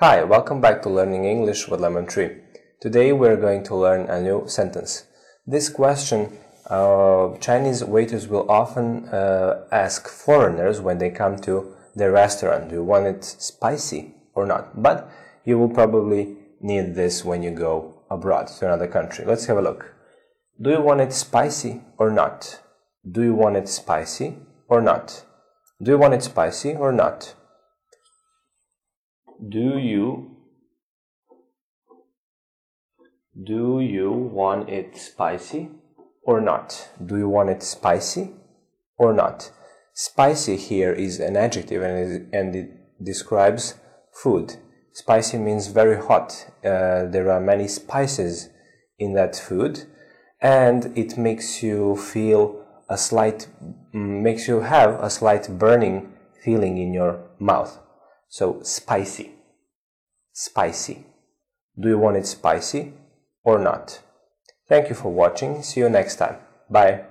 Hi, welcome back to Learning English with Lemon Tree. Today we're going to learn a new sentence. This question uh, Chinese waiters will often uh, ask foreigners when they come to their restaurant, do you want it spicy or not? But you will probably need this when you go abroad to another country. Let's have a look. Do you want it spicy or not? Do you want it spicy or not? Do you want it spicy or not? Do you do you want it spicy or not? Do you want it spicy or not? Spicy here is an adjective and it, and it describes food. Spicy means very hot. Uh, there are many spices in that food and it makes you feel a slight, mm, makes you have a slight burning feeling in your mouth. So spicy. Spicy. Do you want it spicy or not? Thank you for watching. See you next time. Bye.